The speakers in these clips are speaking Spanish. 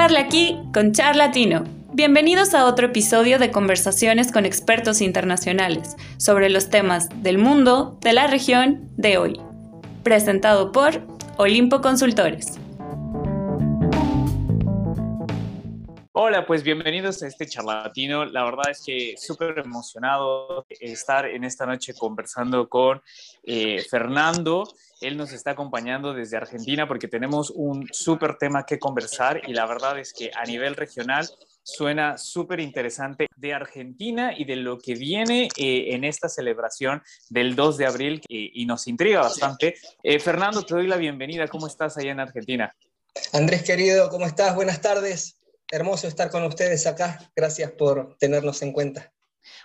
Charla aquí con Charlatino. Bienvenidos a otro episodio de conversaciones con expertos internacionales sobre los temas del mundo, de la región, de hoy. Presentado por Olimpo Consultores. Hola, pues bienvenidos a este charlatino. La verdad es que súper emocionado estar en esta noche conversando con eh, Fernando. Él nos está acompañando desde Argentina porque tenemos un súper tema que conversar y la verdad es que a nivel regional suena súper interesante de Argentina y de lo que viene eh, en esta celebración del 2 de abril y nos intriga bastante. Eh, Fernando, te doy la bienvenida. ¿Cómo estás allá en Argentina? Andrés, querido, ¿cómo estás? Buenas tardes hermoso estar con ustedes acá. Gracias por tenernos en cuenta.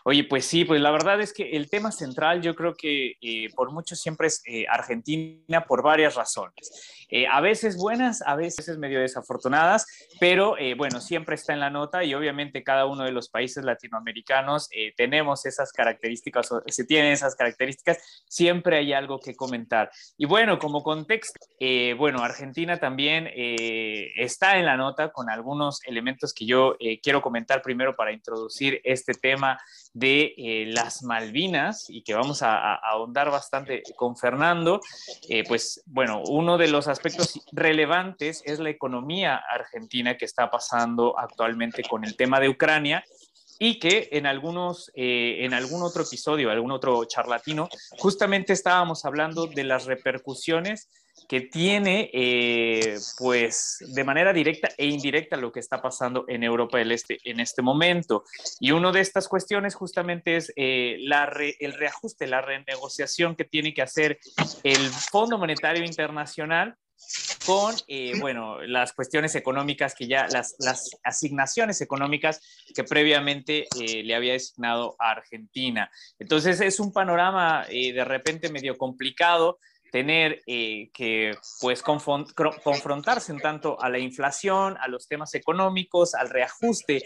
Oye, pues sí, pues la verdad es que el tema central yo creo que eh, por mucho siempre es eh, Argentina por varias razones. Eh, a veces buenas, a veces medio desafortunadas, pero bueno, siempre está en la nota y obviamente cada uno de los países latinoamericanos tenemos esas características o se tienen esas características, siempre hay algo que comentar. Y bueno, como contexto, bueno, Argentina también está en la nota con algunos elementos que yo quiero comentar primero para introducir este tema de eh, las Malvinas y que vamos a, ahondar bastante con Fernando, eh, pues bueno, uno de los aspectos relevantes es la economía argentina que está pasando actualmente con el tema de Ucrania y que en algunos, eh, en algún otro episodio, algún otro charlatino, justamente estábamos hablando de las repercusiones que tiene, eh, pues, de manera directa e indirecta lo que está pasando en Europa del Este en este momento. Y una de estas cuestiones justamente es eh, el reajuste, la renegociación que tiene que hacer el Fondo Monetario Internacional con, eh, bueno, las cuestiones económicas que ya, las, asignaciones económicas que previamente le había designado a Argentina. Entonces es un panorama de repente medio complicado tener eh, que pues confrontarse un tanto a la inflación, a los temas económicos, al reajuste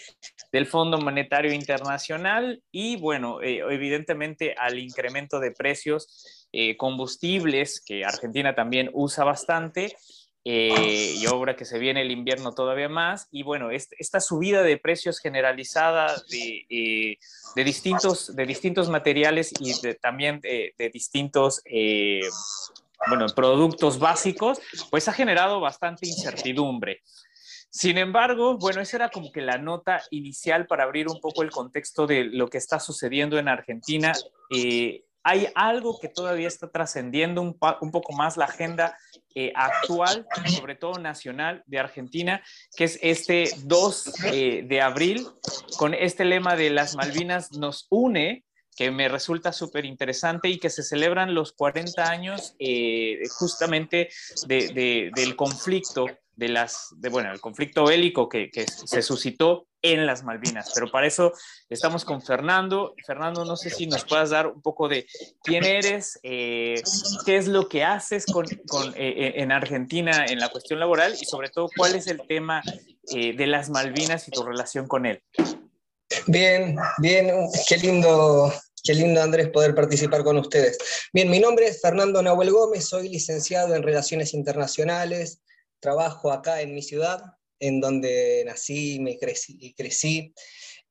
del Fondo Monetario Internacional y bueno, eh, evidentemente al incremento de precios eh, combustibles que Argentina también usa bastante eh, y ahora que se viene el invierno todavía más. Y bueno, esta subida de precios generalizada de, eh, distintos, de distintos materiales y también de, distintos bueno, productos básicos, pues ha generado bastante incertidumbre. Sin embargo, bueno, esa era como que la nota inicial para abrir un poco el contexto de lo que está sucediendo en Argentina. Hay algo que todavía está trascendiendo un, poco más la agenda eh, actual, sobre todo nacional de Argentina, que es este 2 eh, de abril, con este lema de las Malvinas nos une, que me resulta súper interesante y que se celebran los 40 años eh, justamente del conflicto de las, de, bueno, conflicto bélico que, se suscitó en las Malvinas. Pero para eso estamos con Fernando. Fernando, no sé si nos puedas dar un poco de quién eres, eh, qué es lo que haces con, eh, eh, en Argentina en la cuestión laboral y sobre todo cuál es el tema de las Malvinas y tu relación con él. Bien, bien, qué lindo, Qué lindo, Andrés, poder participar con ustedes. Bien, mi nombre es Fernando Nahuel Gómez, soy licenciado en Relaciones Internacionales, trabajo acá en mi ciudad, en donde nací me crecí, y crecí.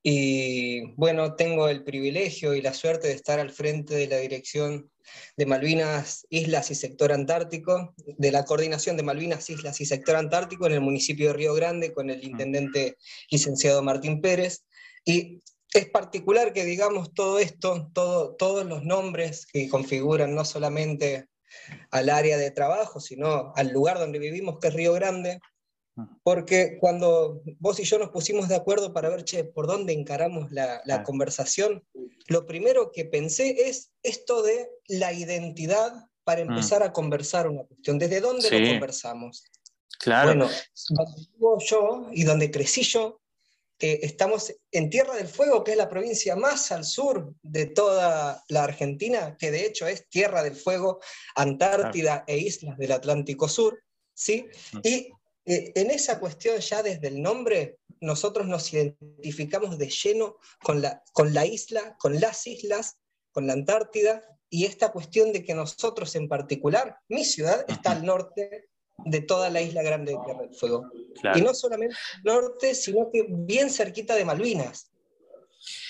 Y bueno, tengo el privilegio y la suerte de estar al frente de la dirección de Malvinas, Islas y Sector Antártico, de la coordinación de Malvinas, Islas y Sector Antártico en el municipio de Río Grande con el intendente licenciado Martín Pérez. Y es particular que digamos todo esto, todo, todos los nombres que configuran no solamente al área de trabajo, sino al lugar donde vivimos, que es Río Grande, porque cuando vos y yo nos pusimos de acuerdo para ver, che, por dónde encaramos la, conversación, lo primero que pensé es esto de la identidad para mm. empezar a conversar una cuestión. ¿Desde dónde lo conversamos? Claro. Bueno, donde vivo yo y donde crecí yo, estamos en Tierra del Fuego, que es la provincia más al sur de toda la Argentina, que de hecho es Tierra del Fuego, Antártida e islas del Atlántico Sur, ¿sí? Y eh, en esa cuestión ya desde el nombre, nosotros nos identificamos de lleno con la, con la isla, con las islas, con la Antártida, y esta cuestión de que nosotros en particular, mi ciudad está al norte de toda la isla grande de Tierra del Fuego. Y no solamente norte, sino que bien cerquita de Malvinas.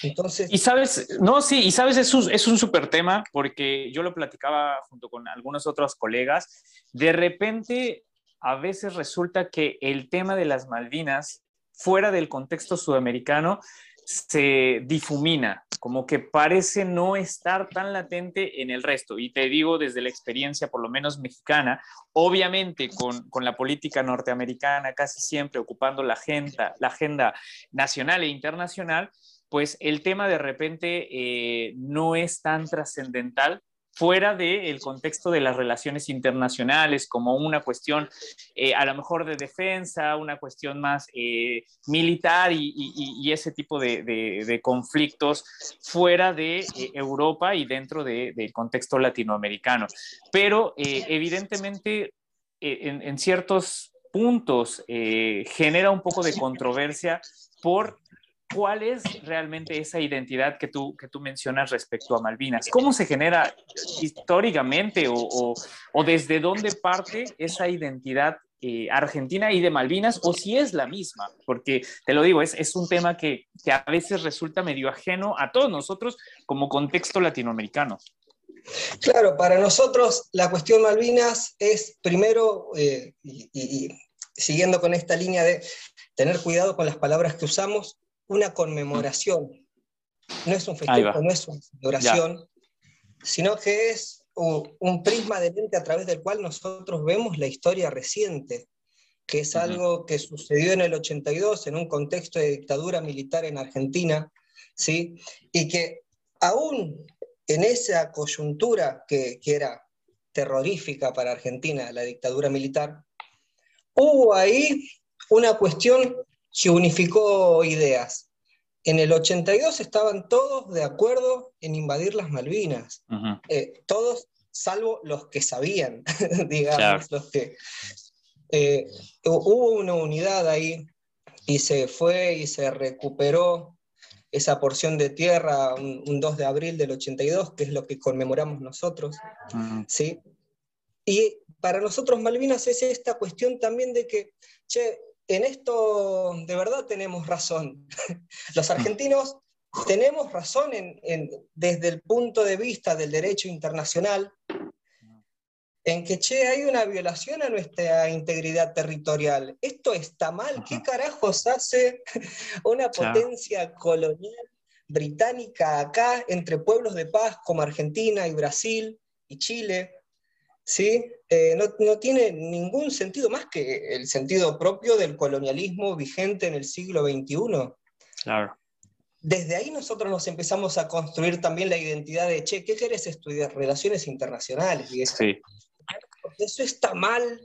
Entonces... Y sabes, no, sí, y sabes, es un, es un súper tema porque yo lo platicaba junto con algunos otros colegas. De repente, a veces resulta que el tema de las Malvinas, fuera del contexto sudamericano, se difumina, como que parece no estar tan latente en el resto. Y te digo desde la experiencia, por lo menos mexicana, obviamente con, con la política norteamericana casi siempre ocupando la agenda, la agenda nacional e internacional, pues el tema de repente eh, no es tan trascendental fuera del contexto de las relaciones internacionales, como una cuestión eh, a lo mejor de defensa, una cuestión más eh, militar y, ese tipo de, conflictos fuera de Europa y dentro del contexto latinoamericano. Pero evidentemente en, ciertos puntos genera un poco de controversia por ¿Cuál es realmente esa identidad que tú, que tú mencionas respecto a Malvinas? ¿Cómo se genera históricamente o, o, desde dónde parte esa identidad eh, argentina y de Malvinas o si es la misma? Porque te lo digo, es, es un tema que, que, a veces resulta medio ajeno a todos nosotros como contexto latinoamericano. Claro, para nosotros la cuestión Malvinas es primero, eh, y siguiendo con esta línea de tener cuidado con las palabras que usamos, una conmemoración. No es un festejo, no es una celebración, sino que es un, prisma de lente a través del cual nosotros vemos la historia reciente, que es algo que sucedió en el 82 en un contexto de dictadura militar en Argentina, ¿sí? y que aún en esa coyuntura que, que era terrorífica para Argentina, la dictadura militar, hubo ahí una cuestión que unificó ideas. En el 82 estaban todos de acuerdo en invadir las Malvinas, eh, todos salvo los que sabían, digamos, los que... Eh, hubo una unidad ahí y se fue y se recuperó esa porción de tierra un, 2 de abril del 82, que es lo que conmemoramos nosotros, ¿sí? Y para nosotros Malvinas es esta cuestión también de que, che, en esto de verdad tenemos razón. Los argentinos tenemos razón desde el punto de vista del derecho internacional, en que, che, hay una violación a nuestra integridad territorial. Esto está mal. ¿Qué carajos hace una potencia colonial británica acá entre pueblos de paz como Argentina y Brasil y Chile? ¿Sí? Eh, no, tiene ningún sentido más que el sentido propio del colonialismo vigente en el siglo XXI. Claro. Desde ahí nosotros nos empezamos a construir también la identidad de, che, ¿qué querés estudiar? Relaciones internacionales. Y eso. Sí. eso está mal.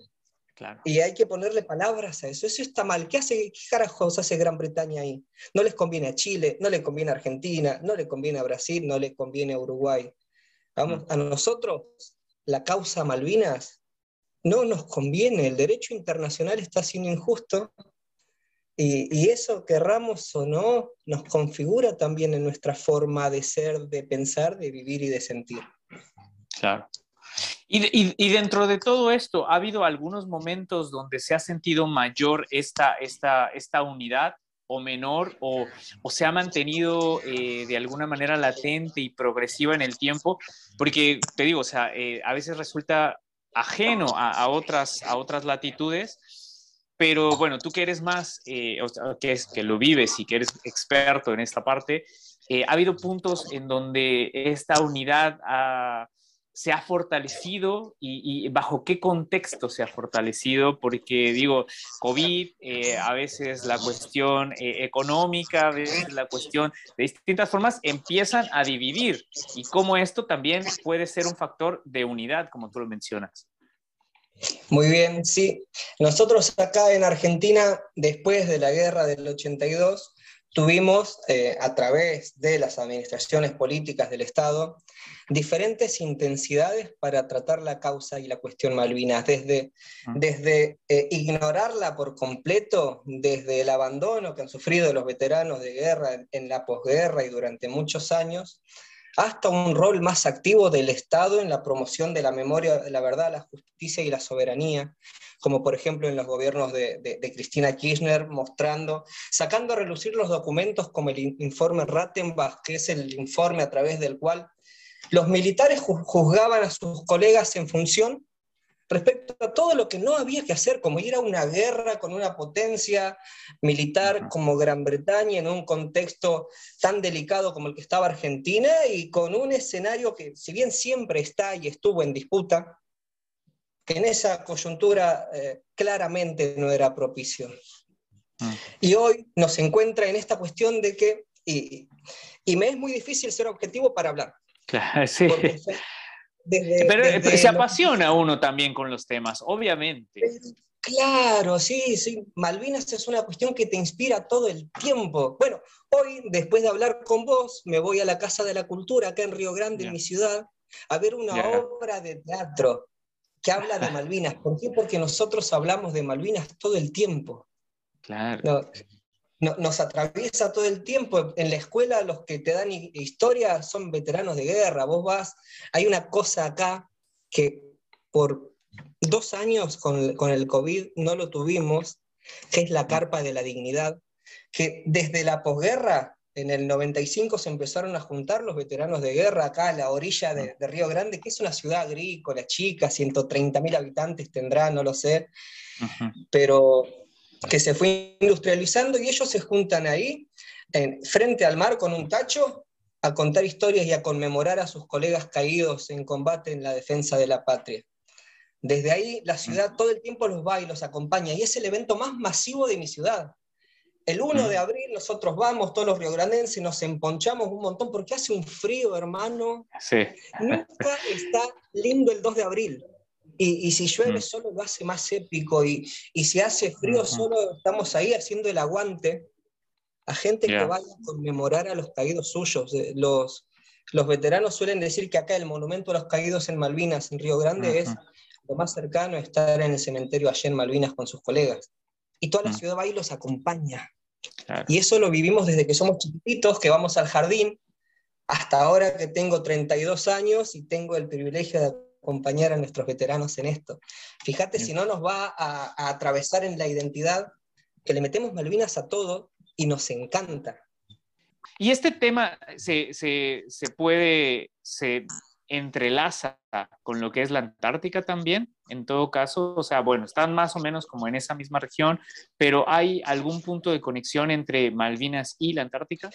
Claro. Y hay que ponerle palabras a eso. Eso está mal. ¿Qué, hace, ¿Qué carajos hace Gran Bretaña ahí? No les conviene a Chile, no le conviene a Argentina, no le conviene a Brasil, no le conviene a Uruguay. Vamos, mm. a nosotros la causa Malvinas, no nos conviene, el derecho internacional está siendo injusto y, eso, querramos o no, nos configura también en nuestra forma de ser, de pensar, de vivir y de sentir. Claro. Y, dentro de todo esto, ¿ha habido algunos momentos donde se ha sentido mayor esta, unidad o menor o, se ha mantenido eh, de alguna manera latente y progresiva en el tiempo, porque te digo, o sea, eh, a veces resulta ajeno a, otras, a otras latitudes, pero bueno, tú que eres más, eh, que, es, que lo vives y que eres experto en esta parte, ha habido puntos en donde esta unidad ha se ha fortalecido y, bajo qué contexto se ha fortalecido, porque digo, COVID, eh, a veces la cuestión eh, económica, a veces la cuestión de distintas formas empiezan a dividir y cómo esto también puede ser un factor de unidad, como tú lo mencionas. Muy bien, sí. Nosotros acá en Argentina, después de la guerra del 82, tuvimos eh, a través de las administraciones políticas del Estado diferentes intensidades para tratar la causa y la cuestión Malvinas, desde, ah. desde eh, ignorarla por completo, desde el abandono que han sufrido los veteranos de guerra en la posguerra y durante muchos años, hasta un rol más activo del Estado en la promoción de la memoria, de la verdad, la justicia y la soberanía, como por ejemplo en los gobiernos de, de, Cristina Kirchner, mostrando, sacando a relucir los documentos como el informe Rattenbach, que es el informe a través del cual los militares juzgaban a sus colegas en función respecto a todo lo que no había que hacer, como ir a una guerra con una potencia militar como Gran Bretaña en un contexto tan delicado como el que estaba Argentina y con un escenario que, si bien siempre está y estuvo en disputa, que en esa coyuntura eh, claramente no era propicio. Ah. Y hoy nos encuentra en esta cuestión de que, y, me es muy difícil ser objetivo para hablar. Claro, sí. pero, se apasiona uno también con los temas, obviamente. Claro, sí, sí. Malvinas es una cuestión que te inspira todo el tiempo. Bueno, hoy, después de hablar con vos, me voy a la Casa de la Cultura, acá en Río Grande, en mi ciudad, a ver una obra de teatro que habla de Malvinas. ¿Por qué? Porque nosotros hablamos de Malvinas todo el tiempo. Claro nos atraviesa todo el tiempo. En la escuela los que te dan historia son veteranos de guerra. Vos vas, hay una cosa acá que por dos años con, con el COVID no lo tuvimos, que es la carpa de la dignidad, que desde la posguerra, en el 95 se empezaron a juntar los veteranos de guerra acá a la orilla de, de Río Grande, que es una ciudad agrícola chica, 130 mil habitantes tendrá, no lo sé, pero que se fue industrializando y ellos se juntan ahí, en, frente al mar con un tacho, a contar historias y a conmemorar a sus colegas caídos en combate en la defensa de la patria. Desde ahí la ciudad todo el tiempo los va y los acompaña y es el evento más masivo de mi ciudad. El 1 de abril nosotros vamos, todos los riograndenses, nos emponchamos un montón porque hace un frío, hermano. Sí. Nunca está lindo el 2 de abril. Y, si llueve mm. solo lo hace más épico y, si hace frío solo estamos ahí haciendo el aguante a gente que vaya a conmemorar a los caídos suyos. Los, los veteranos suelen decir que acá el monumento a los caídos en Malvinas, en Río Grande, es lo más cercano a estar en el cementerio allá en Malvinas con sus colegas. Y toda la mm. ciudad va y los acompaña. Y eso lo vivimos desde que somos chiquititos, que vamos al jardín, hasta ahora que tengo 32 años y tengo el privilegio de acompañar a nuestros veteranos en esto. Fíjate si no nos va a, atravesar en la identidad que le metemos Malvinas a todo y nos encanta. Y este tema se, se, se puede, se entrelaza con lo que es la Antártica también, en todo caso, o sea, bueno, están más o menos como en esa misma región, pero ¿hay algún punto de conexión entre Malvinas y la Antártica?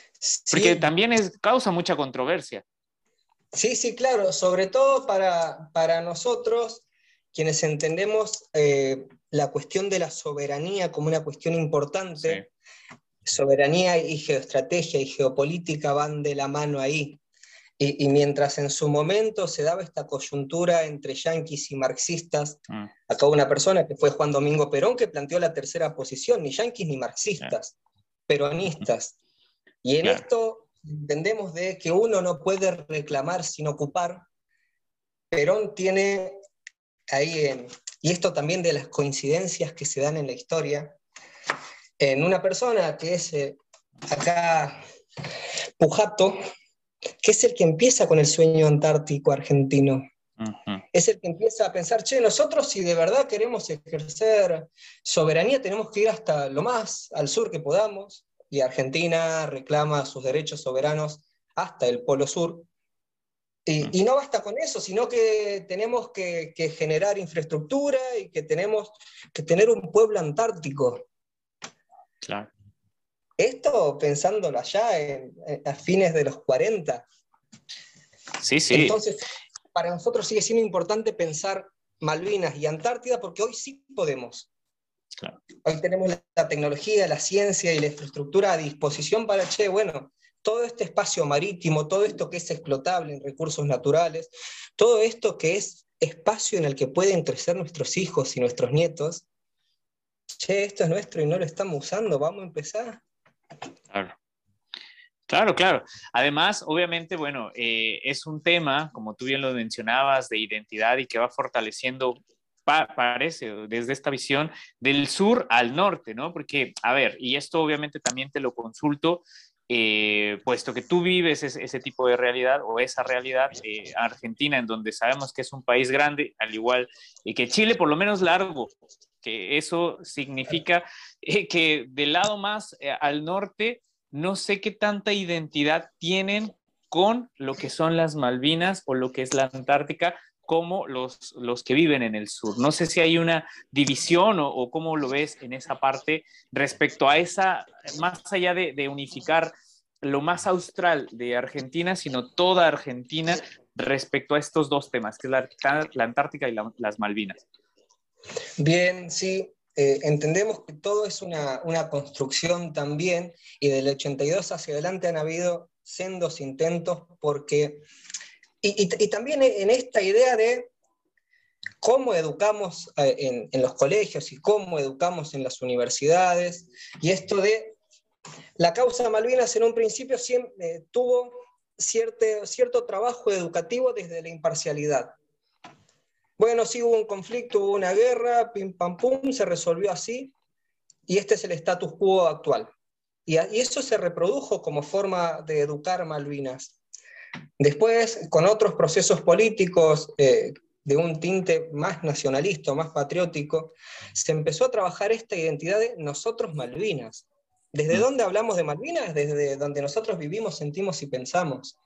Porque también es, causa mucha controversia. Sí, sí, claro, sobre todo para, para nosotros, quienes entendemos eh, la cuestión de la soberanía como una cuestión importante, soberanía y geoestrategia y geopolítica van de la mano ahí. Y, mientras en su momento se daba esta coyuntura entre yanquis y marxistas, mm. acá una persona que fue Juan Domingo Perón que planteó la tercera posición, ni yanquis ni marxistas, peronistas. Y en esto entendemos de que uno no puede reclamar sin ocupar, Perón tiene ahí, y esto también de las coincidencias que se dan en la historia, en una persona que es eh, acá Pujato, que es el que empieza con el sueño antártico argentino. Es el que empieza a pensar, che, nosotros si de verdad queremos ejercer soberanía tenemos que ir hasta lo más al sur que podamos, y Argentina reclama sus derechos soberanos hasta el Polo Sur. Y, no basta con eso, sino que tenemos que, generar infraestructura y que tenemos que tener un pueblo antártico. Claro. Esto pensándolo allá en, a fines de los 40. Sí, sí. Entonces, para nosotros sigue siendo importante pensar Malvinas y Antártida porque hoy sí podemos. Hoy tenemos la, tecnología, la ciencia y la infraestructura a disposición para, che, bueno, todo este espacio marítimo, todo esto que es explotable en recursos naturales, todo esto que es espacio en el que pueden crecer nuestros hijos y nuestros nietos, che, esto es nuestro y no lo estamos usando, vamos a empezar. Claro. Claro, claro. Además, obviamente, bueno, eh, es un tema, como tú bien lo mencionabas, de identidad y que va fortaleciendo parece, desde esta visión del sur al norte, ¿no? Porque, a ver, y esto obviamente también te lo consulto, eh, puesto que tú vives ese, tipo de realidad o esa realidad, eh, Argentina, en donde sabemos que es un país grande, al igual que Chile, por lo menos largo, que eso significa eh, que del lado más eh, al norte, no sé qué tanta identidad tienen con lo que son las Malvinas o lo que es la Antártica, como los, los que viven en el sur. No sé si hay una división o, cómo lo ves en esa parte respecto a esa, más allá de, unificar lo más austral de Argentina, sino toda Argentina respecto a estos dos temas, que es la, la Antártica y las Malvinas. Bien, sí, eh, entendemos que todo es una, una, construcción también y del 82 hacia adelante han habido sendos intentos porque y, también en esta idea de cómo educamos eh, en, los colegios y cómo educamos en las universidades, y esto de la causa Malvinas en un principio eh, tuvo cierto, cierto trabajo educativo desde la imparcialidad. Bueno, sí hubo un conflicto, hubo una guerra, pim pam pum, se resolvió así, y este es el status quo actual. Y, y eso se reprodujo como forma de educar Malvinas. Después, con otros procesos políticos eh, de un tinte más nacionalista, más patriótico, se empezó a trabajar esta identidad de nosotros Malvinas. ¿Desde mm. dónde hablamos de Malvinas? Desde donde nosotros vivimos, sentimos y pensamos.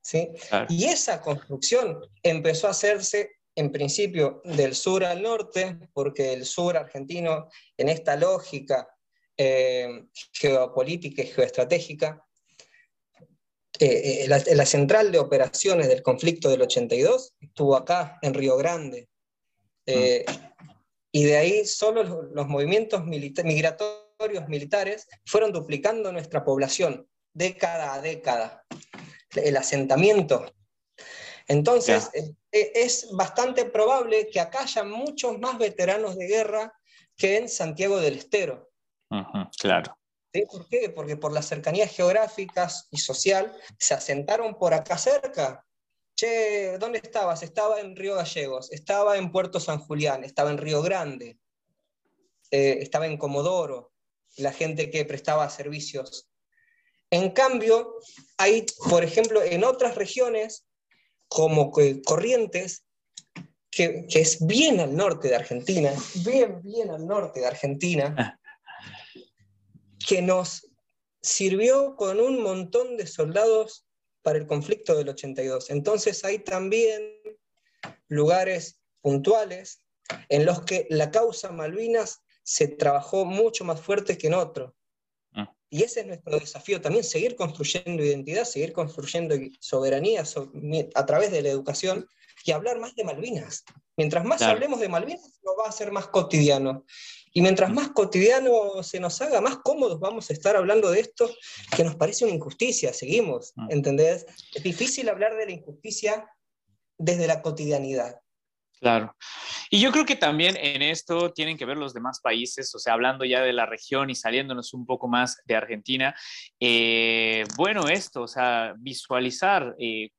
¿sí? Y esa construcción empezó a hacerse en principio del sur al norte, porque el sur argentino, en esta lógica eh, geopolítica y geoestratégica, eh, eh, la, central de operaciones del conflicto del 82 estuvo acá, en Río Grande. Eh, y de ahí solo los, movimientos migratorios militares fueron duplicando nuestra población, década a década. El asentamiento. Entonces, es bastante probable que acá haya muchos más veteranos de guerra que en Santiago del Estero. claro. ¿Por qué? Porque por las cercanías geográficas y social se asentaron por acá cerca. Che, ¿dónde estabas? Estaba en Río Gallegos, estaba en Puerto San Julián, estaba en Río Grande, eh, estaba en Comodoro, la gente que prestaba servicios. En cambio, hay, por ejemplo, en otras regiones, como Corrientes, que, que, es bien al norte de Argentina, bien, bien al norte de Argentina, ah que nos sirvió con un montón de soldados para el conflicto del 82. Entonces hay también lugares puntuales en los que la causa Malvinas se trabajó mucho más fuerte que en otro. Y ese es nuestro desafío también, seguir construyendo identidad, seguir construyendo soberanía a través de la educación y hablar más de Malvinas. Mientras más hablemos de Malvinas, lo va a ser más cotidiano. Y mientras más cotidiano se nos haga, más cómodos vamos a estar hablando de esto, que nos parece una injusticia, seguimos, ah. ¿entendés? Es difícil hablar de la injusticia desde la cotidianidad. Claro. Y yo creo que también en esto tienen que ver los demás países, o sea, hablando ya de la región y saliéndonos un poco más de Argentina, eh, bueno, esto, o sea, visualizar eh,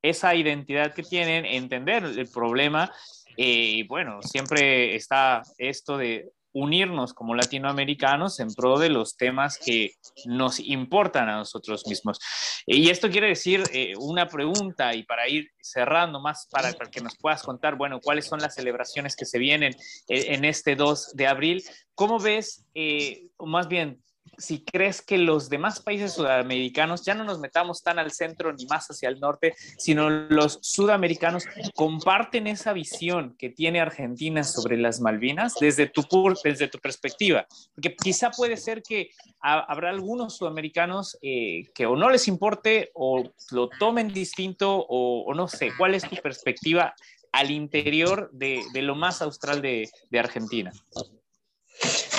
esa identidad que tienen, entender el problema eh, y bueno, siempre está esto de unirnos como latinoamericanos en pro de los temas que nos importan a nosotros mismos. Eh, y esto quiere decir eh, una pregunta y para ir cerrando más, para, que nos puedas contar, bueno, cuáles son las celebraciones que se vienen en este 2 de abril. ¿Cómo ves, más bien, si crees que los demás países sudamericanos, ya no nos metamos tan al centro ni más hacia el norte, sino los sudamericanos comparten esa visión que tiene Argentina sobre las Malvinas desde tu, desde tu perspectiva. Porque quizá puede ser que habrá algunos sudamericanos eh, que o no les importe o lo tomen distinto o, no sé, ¿cuál es tu perspectiva al interior de, lo más austral de, de Argentina?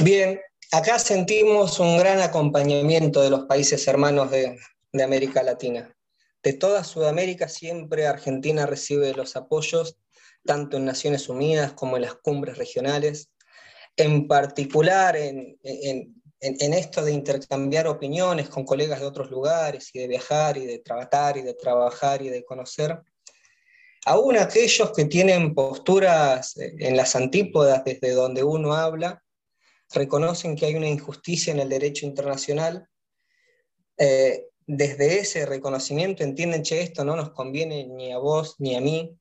Bien, Acá sentimos un gran acompañamiento de los países hermanos de, América Latina. De toda Sudamérica siempre Argentina recibe los apoyos, tanto en Naciones Unidas como en las cumbres regionales, en particular en, esto de intercambiar opiniones con colegas de otros lugares y de viajar y de trabajar y de trabajar y de conocer. Aún aquellos que tienen posturas en las antípodas desde donde uno habla, reconocen que hay una injusticia en el derecho internacional, eh, desde ese reconocimiento entienden, que esto no nos conviene ni a vos ni a mí,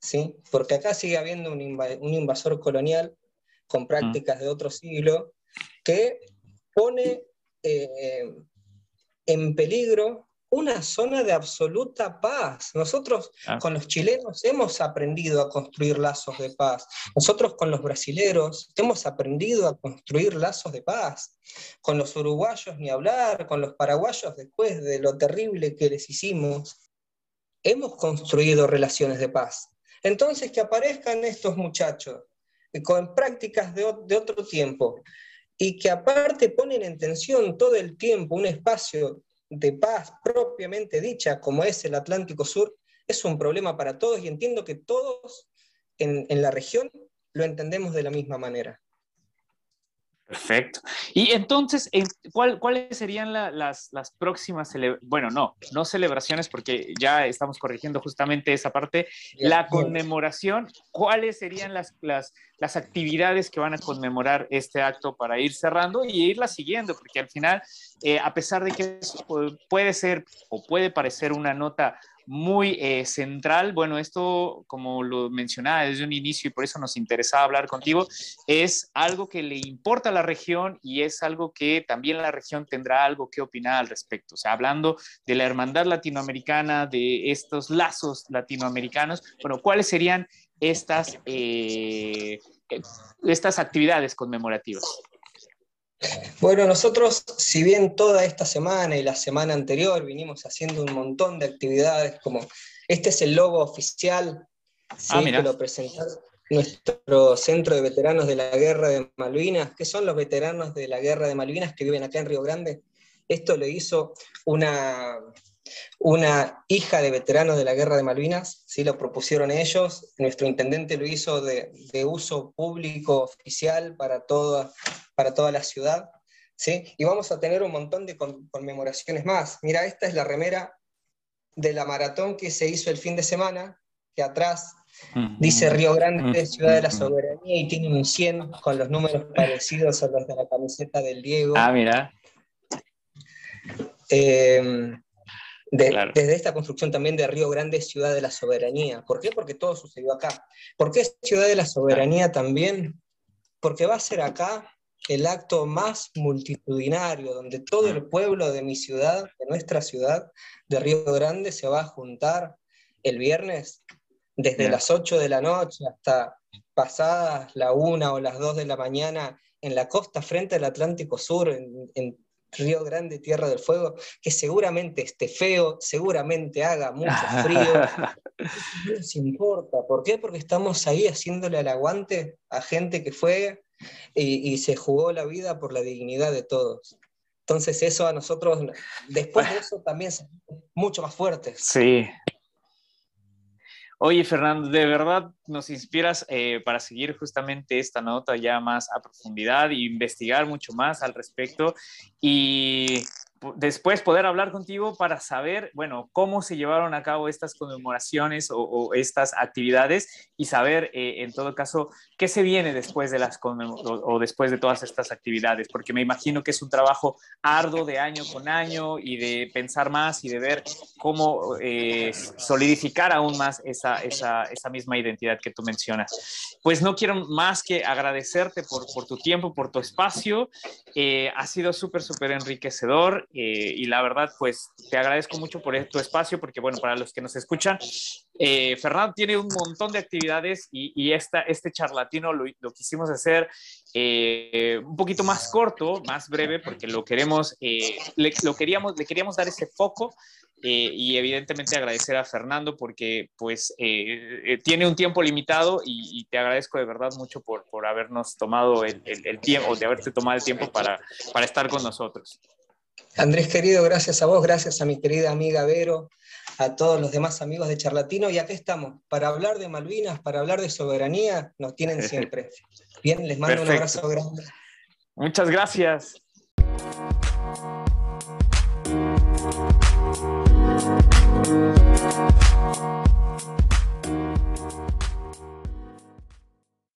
¿sí? porque acá sigue habiendo un, invasor colonial con prácticas de otro siglo, que pone eh, en peligro una zona de absoluta paz. Nosotros ah. con los chilenos hemos aprendido a construir lazos de paz. Nosotros con los brasileros hemos aprendido a construir lazos de paz. Con los uruguayos ni hablar, con los paraguayos después de lo terrible que les hicimos, hemos construido relaciones de paz. Entonces que aparezcan estos muchachos con prácticas de, de otro tiempo y que aparte ponen en tensión todo el tiempo un espacio de paz propiamente dicha, como es el Atlántico Sur, es un problema para todos y entiendo que todos en, la región lo entendemos de la misma manera. Perfecto. Y entonces, ¿cuáles serían las, las, próximas, bueno, no, no celebraciones, porque ya estamos corrigiendo justamente esa parte, la conmemoración, ¿cuáles serían las, las, las, actividades que van a conmemorar este acto para ir cerrando y irla siguiendo? Porque al final, eh, a pesar de que puede ser o puede parecer una nota muy eh, central. Bueno, esto, como lo mencionaba desde un inicio y por eso nos interesaba hablar contigo, es algo que le importa a la región y es algo que también la región tendrá algo que opinar al respecto. O sea, hablando de la hermandad latinoamericana, de estos lazos latinoamericanos, bueno, ¿cuáles serían estas, eh, estas actividades conmemorativas? Bueno, nosotros, si bien toda esta semana y la semana anterior vinimos haciendo un montón de actividades, como este es el logo oficial ah, que lo presentó nuestro Centro de Veteranos de la Guerra de Malvinas, que son los veteranos de la Guerra de Malvinas que viven acá en Río Grande. Esto lo hizo una, una hija de veteranos de la Guerra de Malvinas, ¿sí? lo propusieron ellos, nuestro intendente lo hizo de, uso público oficial para toda, para toda la ciudad, ¿sí? y vamos a tener un montón de conmemoraciones más. Mira, esta es la remera de la maratón que se hizo el fin de semana, que atrás dice Río Grande, Ciudad de la Soberanía, y tiene un 100 con los números parecidos a los de la camiseta del Diego. Ah, mira. Eh, desde esta construcción también de Río Grande, Ciudad de la Soberanía. ¿Por qué? Porque todo sucedió acá. ¿Por qué Ciudad de la Soberanía también? Porque va a ser acá el acto más multitudinario, donde todo el pueblo de mi ciudad, de nuestra ciudad, de Río Grande, se va a juntar el viernes desde las 8 de la noche hasta pasadas la 1 o las 2 de la mañana en la costa frente al Atlántico Sur, en, en Río Grande, Tierra del Fuego, que seguramente esté feo, seguramente haga mucho frío. no nos importa. ¿Por qué? Porque estamos ahí haciéndole al aguante a gente que fue y, y se jugó la vida por la dignidad de todos. Entonces eso a nosotros, después de eso, también mucho más fuerte. Sí, Oye, Fernando, de verdad nos inspiras eh, para seguir justamente esta nota ya más a profundidad e investigar mucho más al respecto. Y después poder hablar contigo para saber, bueno, cómo se llevaron a cabo estas conmemoraciones o, estas actividades y saber, eh, en todo caso, qué se viene después de las o, después de todas estas actividades, porque me imagino que es un trabajo arduo de año con año y de pensar más y de ver cómo eh, solidificar aún más esa, esa, esa, misma identidad que tú mencionas. Pues no quiero más que agradecerte por, por tu tiempo, por tu espacio. Eh, ha sido súper, súper enriquecedor. Eh, y la verdad, pues te agradezco mucho por tu espacio, porque bueno, para los que nos escuchan, eh, Fernando tiene un montón de actividades y, esta, este charlatino lo, lo quisimos hacer eh, un poquito más corto, más breve, porque lo queremos, le, lo queríamos, le queríamos dar ese foco y evidentemente agradecer a Fernando porque pues tiene un tiempo limitado y, te agradezco de verdad mucho por, por habernos tomado el, el, el tiempo, de haberte tomado el tiempo para, para estar con nosotros. Andrés querido, gracias a vos, gracias a mi querida amiga Vero, a todos los demás amigos de Charlatino, y aquí estamos, para hablar de Malvinas, para hablar de soberanía, nos tienen siempre. Bien, les mando un abrazo grande. Muchas gracias.